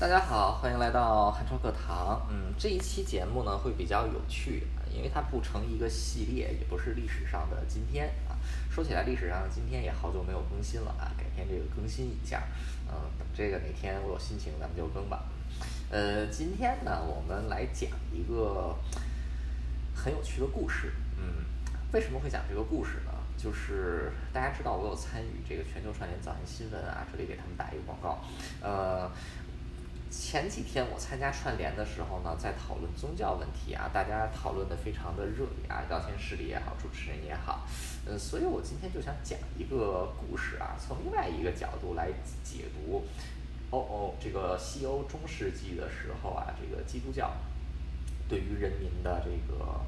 大家好，欢迎来到汉超课堂。嗯，这一期节目呢会比较有趣，因为它不成一个系列，也不是历史上的今天啊。说起来，历史上的今天也好久没有更新了啊，改天这个更新一下。嗯，等这个哪天我有心情，咱们就更吧。呃，今天呢，我们来讲一个很有趣的故事。嗯，为什么会讲这个故事呢？就是大家知道我有参与这个全球串联早安新闻啊，这里给他们打一个广告。呃。前几天我参加串联的时候呢，在讨论宗教问题啊，大家讨论的非常的热烈啊，聊天室里也好，主持人也好，嗯，所以我今天就想讲一个故事啊，从另外一个角度来解读，哦哦，这个西欧中世纪的时候啊，这个基督教对于人民的这个，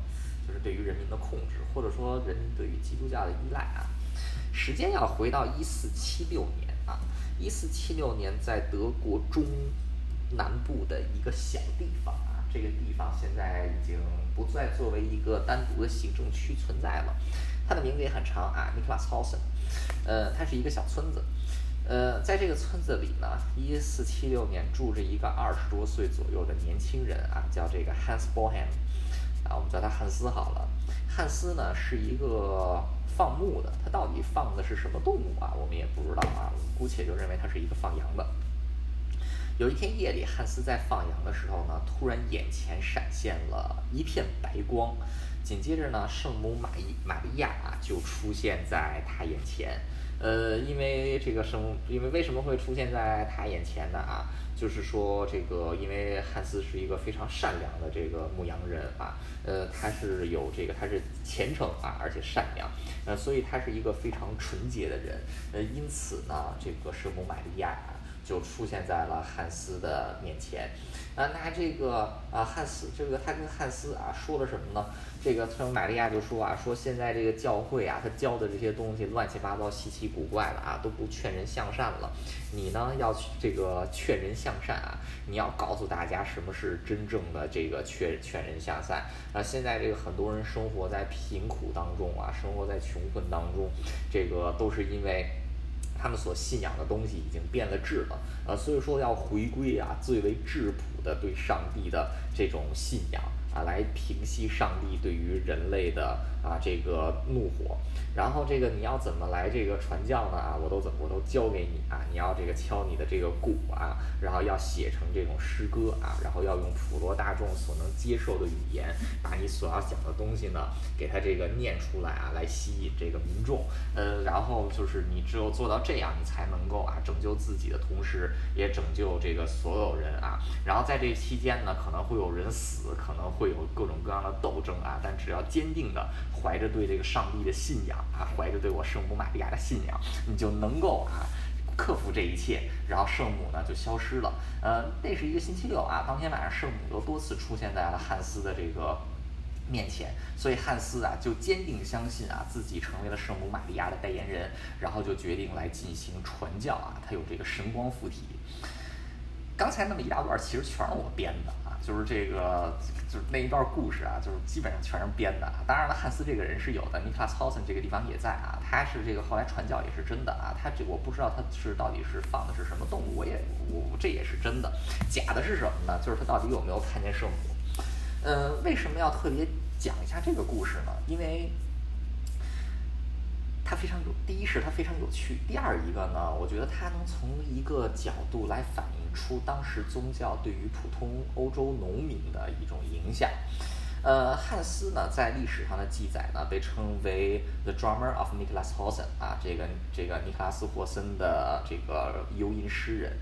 就是对于人民的控制，或者说人民对于基督教的依赖啊，时间要回到一四七六年啊，一四七六年在德国中。南部的一个小地方啊，这个地方现在已经不再作为一个单独的行政区存在了。它的名字也很长啊 n i k l a s h a u s e n 呃，它是一个小村子。呃，在这个村子里呢，一四七六年住着一个二十多岁左右的年轻人啊，叫这个 Hans Bohem，啊，我们叫他汉斯好了。汉斯呢是一个放牧的，他到底放的是什么动物啊？我们也不知道啊，我们姑且就认为他是一个放羊的。有一天夜里，汉斯在放羊的时候呢，突然眼前闪现了一片白光，紧接着呢，圣母玛伊玛利亚就出现在他眼前。呃，因为这个圣母，因为为什么会出现在他眼前呢？啊，就是说这个，因为汉斯是一个非常善良的这个牧羊人啊，呃，他是有这个，他是虔诚啊，而且善良，呃，所以他是一个非常纯洁的人。呃，因此呢，这个圣母玛利亚。就出现在了汉斯的面前，啊，那这个啊，汉斯这个他跟汉斯啊说了什么呢？这个圣玛利亚就说啊，说现在这个教会啊，他教的这些东西乱七八糟、稀奇古怪的啊，都不劝人向善了。你呢要去这个劝人向善啊，你要告诉大家什么是真正的这个劝劝人向善啊。现在这个很多人生活在贫苦当中啊，生活在穷困当中，这个都是因为。他们所信仰的东西已经变了质了，呃，所以说要回归啊最为质朴的对上帝的这种信仰。啊，来平息上帝对于人类的啊这个怒火，然后这个你要怎么来这个传教呢？啊，我都怎么我都教给你啊！你要这个敲你的这个鼓啊，然后要写成这种诗歌啊，然后要用普罗大众所能接受的语言，把你所要讲的东西呢，给他这个念出来啊，来吸引这个民众。呃，然后就是你只有做到这样，你才能够啊拯救自己的同时，也拯救这个所有人啊。然后在这期间呢，可能会有人死，可能。会有各种各样的斗争啊，但只要坚定的怀着对这个上帝的信仰啊，怀着对我圣母玛利亚的信仰，你就能够啊克服这一切，然后圣母呢就消失了。呃，那是一个星期六啊，当天晚上圣母又多次出现在了汉斯的这个面前，所以汉斯啊就坚定相信啊自己成为了圣母玛利亚的代言人，然后就决定来进行传教啊，他有这个神光附体。刚才那么一大段其实全是我编的，就是这个。就是那一段故事啊，就是基本上全是编的。当然了，汉斯这个人是有的，尼克拉斯·豪森这个地方也在啊。他是这个后来传教也是真的啊。他这我不知道他是到底是放的是什么动物，我也我这也是真的。假的是什么呢？就是他到底有没有看见圣母？呃，为什么要特别讲一下这个故事呢？因为它非常有，第一是它非常有趣，第二一个呢，我觉得它能从一个角度来反映。出当时宗教对于普通欧洲农民的一种影响。呃，汉斯呢，在历史上的记载呢，被称为 The Drummer of Nicholas Hosen 啊，这个这个尼克拉斯霍森的这个游吟诗人。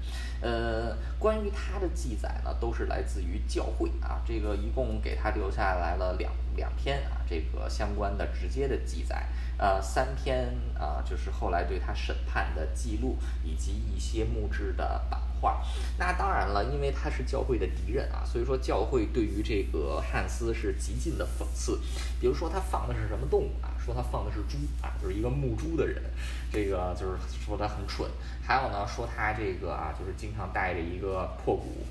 呃，关于他的记载呢，都是来自于教会啊，这个一共给他留下来了两两篇啊，这个相关的直接的记载。呃，三篇啊，就是后来对他审判的记录，以及一些木质的版画。那当然了，因为他是教会的敌人啊，所以说教会对于这个汉斯是极尽的讽刺。比如说他放的是什么动物啊？说他放的是猪啊，就是一个牧猪的人，这个就是说他很蠢。还有呢，说他这个啊，就是经常带着一个破鼓。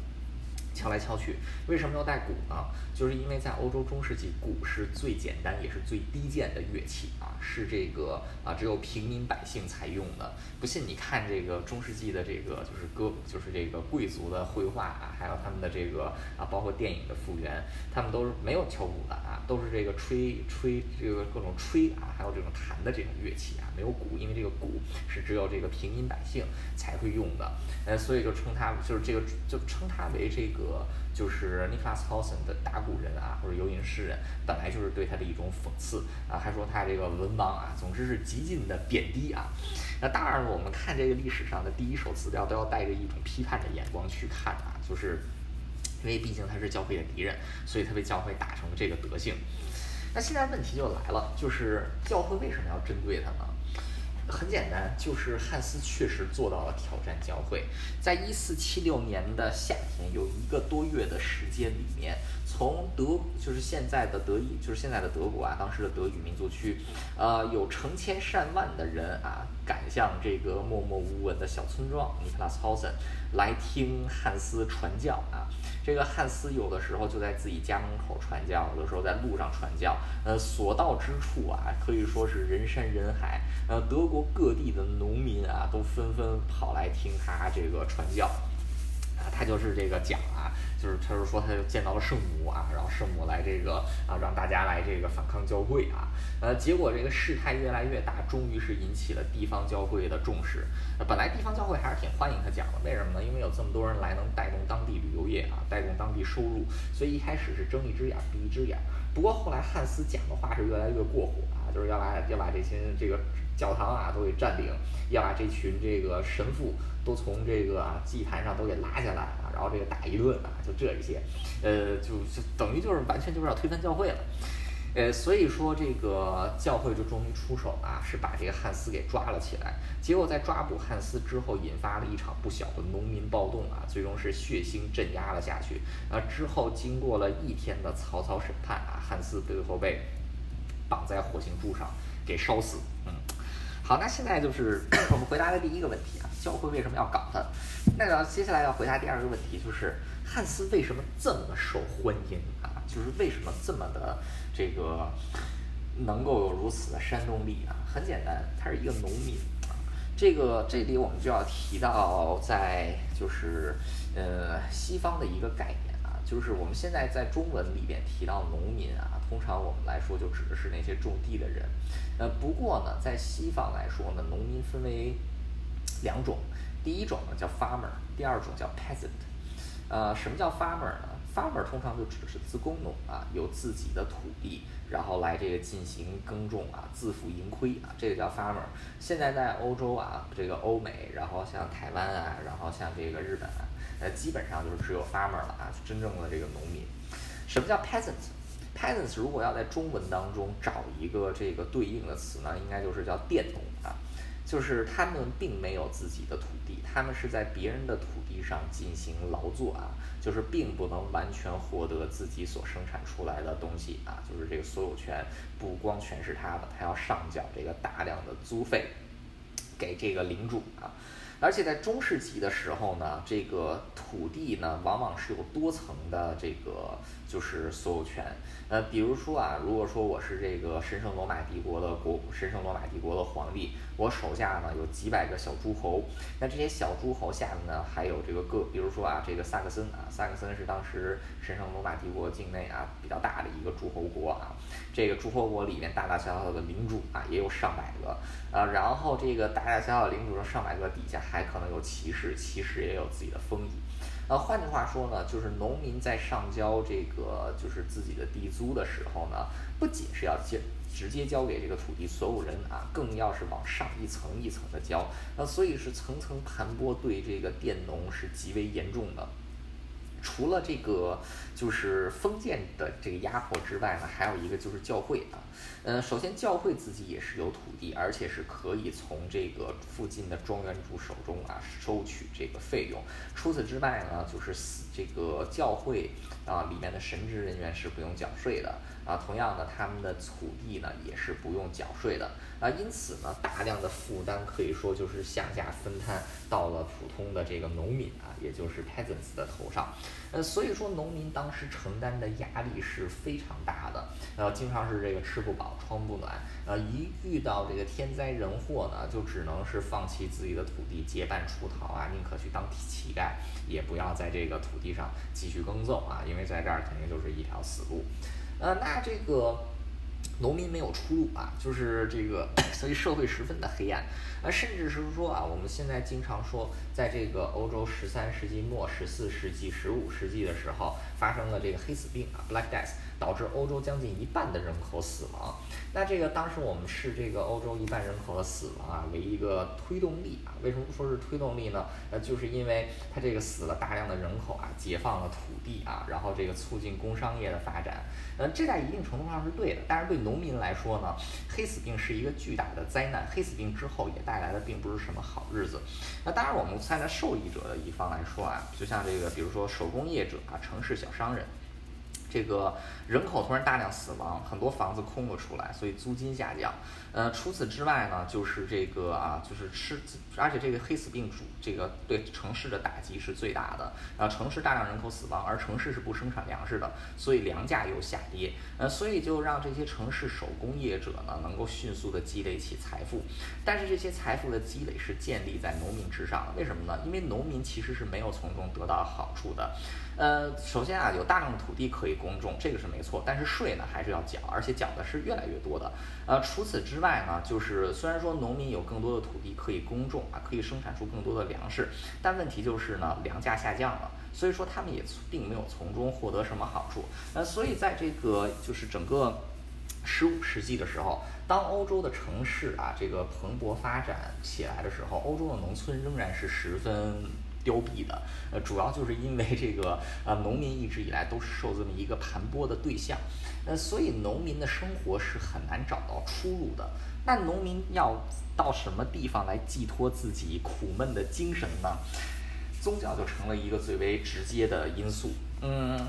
敲来敲去，为什么要带鼓呢？就是因为在欧洲中世纪，鼓是最简单也是最低贱的乐器，是这个啊只有平民百姓才用的。不信你看这个中世纪的这个就是歌，就是这个贵族的绘画啊，还有他们的这个啊，包括电影的复原，他们都是没有敲鼓的啊，都是这个吹吹这个各种吹啊，还有这种弹的这种乐器啊，没有鼓，因为这个鼓是只有这个平民百姓才会用的，呃，所以就称他就是这个就称他为这个。就是尼克拉斯·豪森的打鼓人啊，或者游吟诗人，本来就是对他的一种讽刺啊，还说他这个文盲啊，总之是极尽的贬低啊。那当然了，我们看这个历史上的第一手资料，都要带着一种批判的眼光去看啊，就是因为毕竟他是教会的敌人，所以他被教会打成这个德性。那现在问题就来了，就是教会为什么要针对他呢？很简单，就是汉斯确实做到了挑战教会。在一四七六年的夏天，有一个多月的时间里面，从德就是现在的德意，就是现在的德国啊，当时的德语民族区，呃，有成千上万的人啊，赶向这个默默无闻的小村庄尼克拉斯豪森，来听汉斯传教啊。这个汉斯有的时候就在自己家门口传教，有的时候在路上传教，呃，所到之处啊，可以说是人山人海，呃，德国各地的农民啊，都纷纷跑来听他这个传教。他就是这个讲啊，就是他是说他就见到了圣母啊，然后圣母来这个啊，让大家来这个反抗教会啊，呃，结果这个事态越来越大，终于是引起了地方教会的重视。本来地方教会还是挺欢迎他讲的，为什么呢？因为有这么多人来，能带动当地旅游业啊，带动当地收入，所以一开始是睁一只眼闭一只眼。不过后来汉斯讲的话是越来越过火，就是要把要把这些这个教堂啊都给占领，要把这群这个神父。都从这个祭坛上都给拉下来啊，然后这个打一顿啊，就这一些，呃，就就等于就是完全就是要推翻教会了，呃，所以说这个教会就终于出手啊，是把这个汉斯给抓了起来。结果在抓捕汉斯之后，引发了一场不小的农民暴动啊，最终是血腥镇压了下去。啊，之后经过了一天的草草审判啊，汉斯最后被绑在火星柱上给烧死。嗯，好，那现在就是我们回答的第一个问题啊。教会为什么要搞他？那要接下来要回答第二个问题，就是汉斯为什么这么受欢迎啊？就是为什么这么的这个能够有如此的煽动力啊？很简单，他是一个农民啊。这个这里我们就要提到，在就是呃西方的一个概念，就是我们现在在中文里边提到农民啊，通常我们来说就指的是那些种地的人。呃，不过呢，在西方来说呢，农民分为两种，第一种呢叫 farmer，第二种叫 peasant。呃，什么叫 farmer 呢？farmer 通常就指的是自耕农啊，有自己的土地，然后来这个进行耕种啊，自负盈亏啊，这个叫 farmer。现在在欧洲啊，这个欧美，然后像台湾啊，然后像这个日本啊，呃，基本上就是只有 farmer 了啊，真正的这个农民。什么叫 peasant？peasants 如果要在中文当中找一个这个对应的词呢，应该就是叫佃农啊。就是他们并没有自己的土地，他们是在别人的土地上进行劳作啊，就是并不能完全获得自己所生产出来的东西啊，就是这个所有权不光全是他的，他要上缴这个大量的租费给这个领主啊。而且在中世纪的时候呢，这个土地呢，往往是有多层的这个就是所有权。呃，比如说啊，如果说我是这个神圣罗马帝国的国，神圣罗马帝国的皇帝，我手下呢有几百个小诸侯，那这些小诸侯下面呢还有这个各，比如说啊，这个萨克森啊，萨克森是当时神圣罗马帝国境内啊比较大的一个诸侯国啊，这个诸侯国里面大大小小的领主啊也有上百个。啊，然后这个大大小小领主的上百个底下还可能有骑士，骑士也有自己的封邑。那，换句话说呢，就是农民在上交这个就是自己的地租的时候呢，不仅是要接直接交给这个土地所有人啊，更要是往上一层一层的交。那所以是层层盘剥，对这个佃农是极为严重的。除了这个就是封建的这个压迫之外呢，还有一个就是教会啊。呃，首先教会自己也是有土地，而且是可以从这个附近的庄园主手中啊收取这个费用。除此之外呢，就是这个教会啊里面的神职人员是不用缴税的啊。同样的，他们的土地呢也是不用缴税的啊。因此呢，大量的负担可以说就是向下分摊到了普通的这个农民啊，也就是 peasants 的头上。呃，所以说农民当时承担的压力是非常大的，呃，经常是这个吃不饱穿不暖，呃，一遇到这个天灾人祸呢，就只能是放弃自己的土地结伴出逃啊，宁可去当乞丐，也不要在这个土地上继续耕种啊，因为在这儿肯定就是一条死路。呃，那这个农民没有出路啊，就是这个，所以社会十分的黑暗。啊，甚至是说啊，我们现在经常说，在这个欧洲十三世纪末、十四世纪、十五世纪的时候，发生了这个黑死病啊，Black Death，导致欧洲将近一半的人口死亡。那这个当时我们视这个欧洲一半人口的死亡啊为一个推动力啊，为什么说是推动力呢？呃，就是因为它这个死了大量的人口啊，解放了土地啊，然后这个促进工商业的发展。呃，这在一定程度上是对的，但是对农民来说呢，黑死病是一个巨大的灾难。黑死病之后也带来的并不是什么好日子。那当然，我们站在受益者的一方来说啊，就像这个，比如说手工业者啊，城市小商人。这个人口突然大量死亡，很多房子空了出来，所以租金下降。呃，除此之外呢，就是这个啊，就是吃，而且这个黑死病主这个对城市的打击是最大的。然后城市大量人口死亡，而城市是不生产粮食的，所以粮价又下跌。呃，所以就让这些城市手工业者呢，能够迅速的积累起财富。但是这些财富的积累是建立在农民之上的，为什么呢？因为农民其实是没有从中得到好处的。呃，首先啊，有大量的土地可以公种，这个是没错，但是税呢还是要缴，而且缴的是越来越多的。呃，除此之外呢，就是虽然说农民有更多的土地可以公种啊，可以生产出更多的粮食，但问题就是呢，粮价下降了，所以说他们也并没有从中获得什么好处。呃，所以在这个就是整个十五世纪的时候，当欧洲的城市啊这个蓬勃发展起来的时候，欧洲的农村仍然是十分。凋敝的，呃，主要就是因为这个，呃，农民一直以来都是受这么一个盘剥的对象，呃，所以农民的生活是很难找到出路的。那农民要到什么地方来寄托自己苦闷的精神呢？宗教就成了一个最为直接的因素，嗯。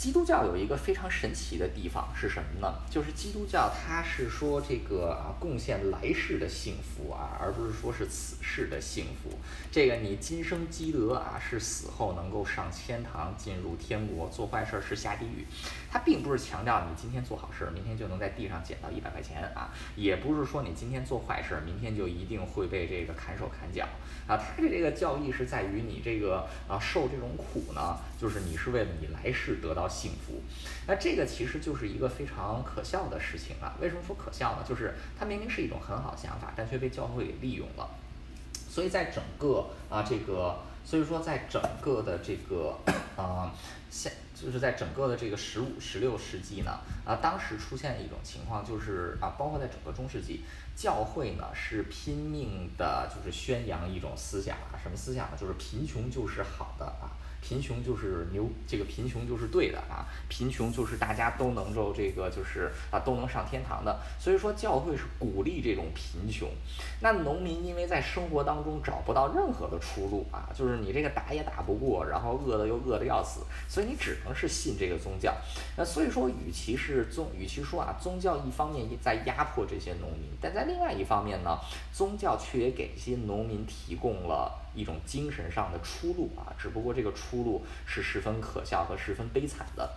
基督教有一个非常神奇的地方是什么呢？就是基督教它是说这个啊贡献来世的幸福啊，而不是说是此世的幸福。这个你今生积德啊，是死后能够上天堂进入天国；做坏事是下地狱。它并不是强调你今天做好事，明天就能在地上捡到一百块钱啊，也不是说你今天做坏事，明天就一定会被这个砍手砍脚啊。它的这个教义是在于你这个啊受这种苦呢，就是你是为了你来世得到。幸福，那这个其实就是一个非常可笑的事情啊！为什么说可笑呢？就是它明明是一种很好的想法，但却被教会给利用了。所以在整个啊这个，所以说在整个的这个啊现，就是在整个的这个十五、十六世纪呢啊，当时出现的一种情况就是啊，包括在整个中世纪，教会呢是拼命的，就是宣扬一种思想啊，什么思想呢？就是贫穷就是好的啊。贫穷就是牛，这个贫穷就是对的啊！贫穷就是大家都能够这个就是啊都能上天堂的。所以说教会是鼓励这种贫穷。那农民因为在生活当中找不到任何的出路啊，就是你这个打也打不过，然后饿的又饿的要死，所以你只能是信这个宗教。那所以说，与其是宗，与其说啊宗教一方面在压迫这些农民，但在另外一方面呢，宗教却也给这些农民提供了。一种精神上的出路啊，只不过这个出路是十分可笑和十分悲惨的。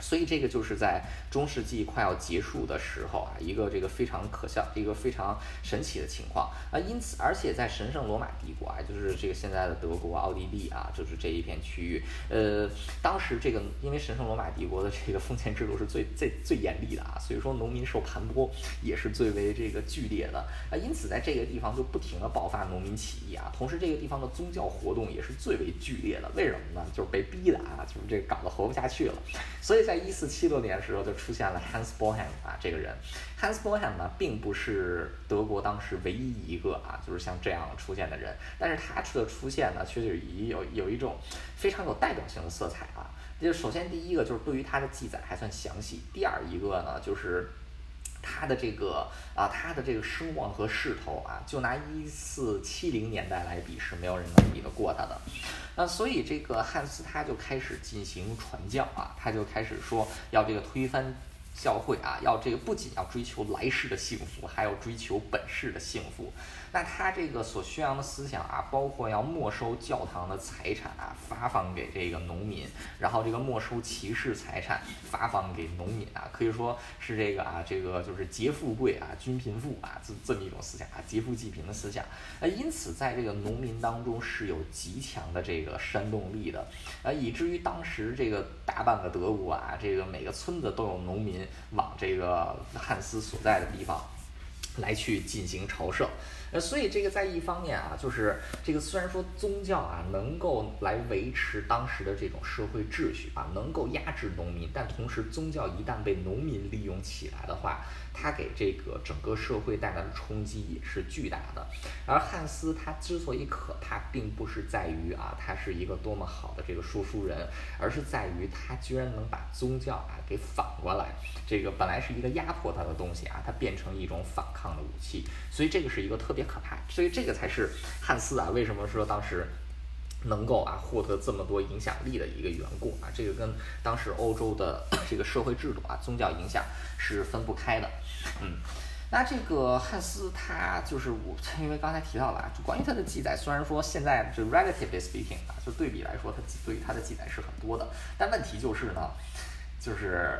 所以这个就是在中世纪快要结束的时候啊，一个这个非常可笑、一个非常神奇的情况啊。因此，而且在神圣罗马帝国啊，就是这个现在的德国、奥地利啊，就是这一片区域，呃，当时这个因为神圣罗马帝国的这个封建制度是最最最严厉的啊，所以说农民受盘剥也是最为这个剧烈的啊。因此，在这个地方就不停的爆发农民起义啊。同时，这个地方的宗教活动也是最为剧烈的。为什么呢？就是被逼的啊，就是这搞得活不下去了。所以。在一四七六年的时候，就出现了 Hans Bohem 啊，这个人，Hans Bohem 呢，并不是德国当时唯一一个啊，就是像这样出现的人，但是他的出现呢，却是以有有一种非常有代表性的色彩啊。就首先第一个就是对于他的记载还算详细，第二一个呢，就是。他的这个啊，他的这个声望和势头啊，就拿一四七零年代来比，是没有人能比得过他的。那所以这个汉斯他就开始进行传教啊，他就开始说要这个推翻。教会啊，要这个不仅要追求来世的幸福，还要追求本世的幸福。那他这个所宣扬的思想啊，包括要没收教堂的财产啊，发放给这个农民，然后这个没收骑士财产，发放给农民啊，可以说是这个啊，这个就是劫富贵啊，均贫富啊，这这么一种思想啊，劫富济贫的思想。那因此在这个农民当中是有极强的这个煽动力的，啊，以至于当时这个大半个德国啊，这个每个村子都有农民往这个汉斯所在的地方来去进行朝圣。呃，所以这个在一方面啊，就是这个虽然说宗教啊能够来维持当时的这种社会秩序啊，能够压制农民，但同时宗教一旦被农民利用起来的话，它给这个整个社会带来的冲击也是巨大的。而汉斯他之所以可怕，并不是在于啊他是一个多么好的这个说书人，而是在于他居然能把宗教啊给反过来，这个本来是一个压迫他的东西啊，它变成一种反抗的武器。所以这个是一个特别可怕，所以这个才是汉斯啊为什么说当时能够啊获得这么多影响力的一个缘故啊，这个跟当时欧洲的 这个社会制度啊、宗教影响是分不开的。嗯，那这个汉斯他就是我，因为刚才提到了啊，就关于他的记载，虽然说现在就 relatively speaking 啊，就对比来说，他对于他的记载是很多的，但问题就是呢，就是。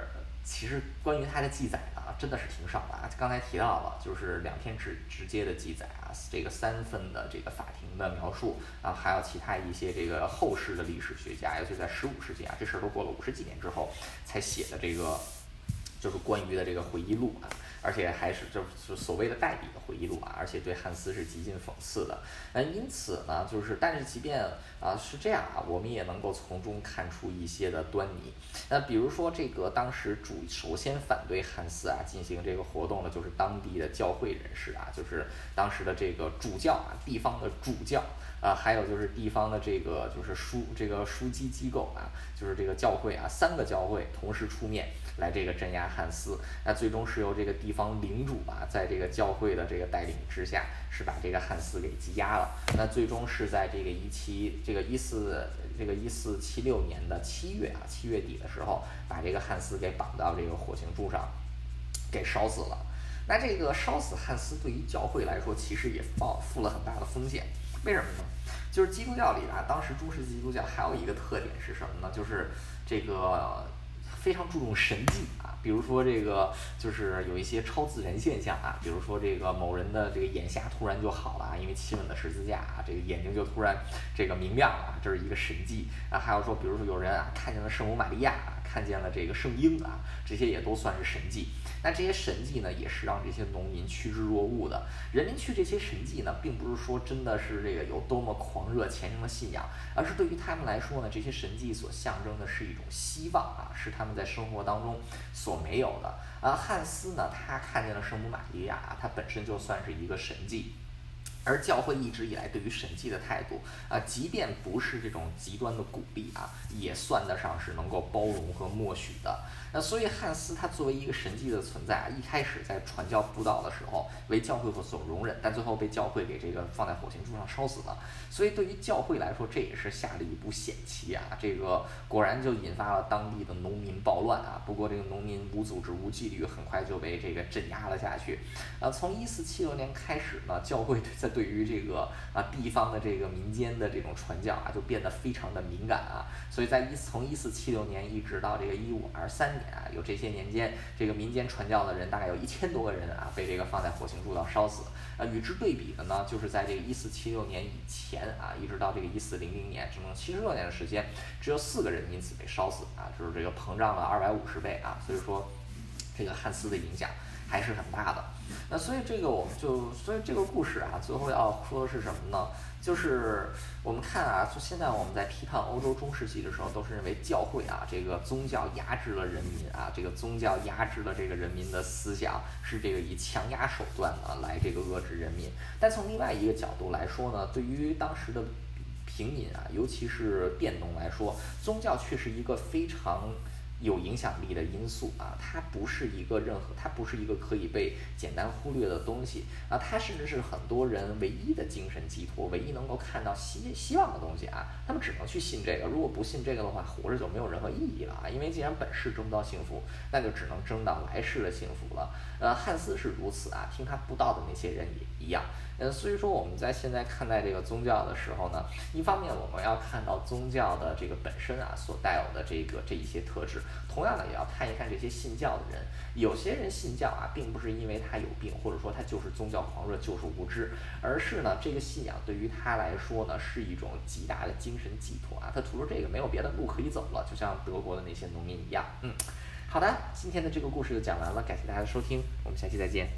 其实关于他的记载啊，真的是挺少的啊。刚才提到了，就是两天直直接的记载啊，这个三份的这个法庭的描述啊，还有其他一些这个后世的历史学家，尤其在十五世纪啊，这事儿都过了五十几年之后才写的这个，就是关于的这个回忆录啊。而且还是就是所谓的代笔的回忆录啊，而且对汉斯是极尽讽刺的。那因此呢，就是但是即便啊是这样啊，我们也能够从中看出一些的端倪。那比如说这个当时主首先反对汉斯啊进行这个活动的，就是当地的教会人士啊，就是当时的这个主教啊，地方的主教啊，还有就是地方的这个就是书这个书机机构啊，就是这个教会啊，三个教会同时出面。来这个镇压汉斯，那最终是由这个地方领主啊，在这个教会的这个带领之下，是把这个汉斯给羁押了。那最终是在这个一七这个一四这个一四七六年的七月啊，七月底的时候，把这个汉斯给绑到这个火刑柱上，给烧死了。那这个烧死汉斯对于教会来说，其实也冒负了很大的风险。为什么呢？就是基督教里啊，当时中世纪基督教还有一个特点是什么呢？就是这个。非常注重神迹啊，比如说这个就是有一些超自然现象啊，比如说这个某人的这个眼下突然就好了，因为亲吻了十字架啊，这个眼睛就突然这个明亮了，这是一个神迹啊。还有说，比如说有人啊看见了圣母玛利亚，看见了这个圣婴啊，这些也都算是神迹。那这些神迹呢，也是让这些农民趋之若鹜的。人民去这些神迹呢，并不是说真的是这个有多么狂热虔诚的信仰，而是对于他们来说呢，这些神迹所象征的是一种希望啊，是他们在生活当中所没有的。而汉斯呢，他看见了圣母玛利亚啊，他本身就算是一个神迹。而教会一直以来对于神迹的态度啊，即便不是这种极端的鼓励啊，也算得上是能够包容和默许的。那所以汉斯他作为一个神迹的存在啊，一开始在传教布道的时候为教会所容忍，但最后被教会给这个放在火刑柱上烧死了。所以对于教会来说，这也是下了一步险棋啊。这个果然就引发了当地的农民暴乱啊。不过这个农民无组织无纪律，很快就被这个镇压了下去。呃，从一四七六年开始呢，教会在对对于这个啊地方的这个民间的这种传教啊，就变得非常的敏感啊。所以在一从一四七六年一直到这个一五二三年。啊，有这些年间，这个民间传教的人大概有一千多个人啊，被这个放在火刑柱上烧死。啊，与之对比的呢，就是在这个一四七六年以前啊，一直到这个一四零零年，整整七十六年的时间，只有四个人因此被烧死啊，就是这个膨胀了二百五十倍啊。所以说，这个汉斯的影响还是很大的。那所以这个我们就，所以这个故事啊，最后要说的是什么呢？就是我们看啊，就现在我们在批判欧洲中世纪的时候，都是认为教会啊，这个宗教压制了人民啊，这个宗教压制了这个人民的思想，是这个以强压手段呢来这个遏制人民。但从另外一个角度来说呢，对于当时的平民啊，尤其是佃农来说，宗教却是一个非常有影响力的因素啊，它不是一个任何，它不是一个可以被简单忽略的东西啊，它甚至是很多人唯一的精神寄托，唯一能够看到希希望的东西啊，他们只能去信这个，如果不信这个的话，活着就没有任何意义了啊，因为既然本世争不到幸福，那就只能争到来世的幸福了。呃，汉斯是如此啊，听他布道的那些人也一样。嗯，所以说我们在现在看待这个宗教的时候呢，一方面我们要看到宗教的这个本身啊所带有的这个这一些特质，同样的也要看一看这些信教的人。有些人信教啊，并不是因为他有病，或者说他就是宗教狂热，就是无知，而是呢这个信仰对于他来说呢是一种极大的精神寄托啊，他除了这个没有别的路可以走了，就像德国的那些农民一样。嗯，好的，今天的这个故事就讲完了，感谢大家的收听，我们下期再见。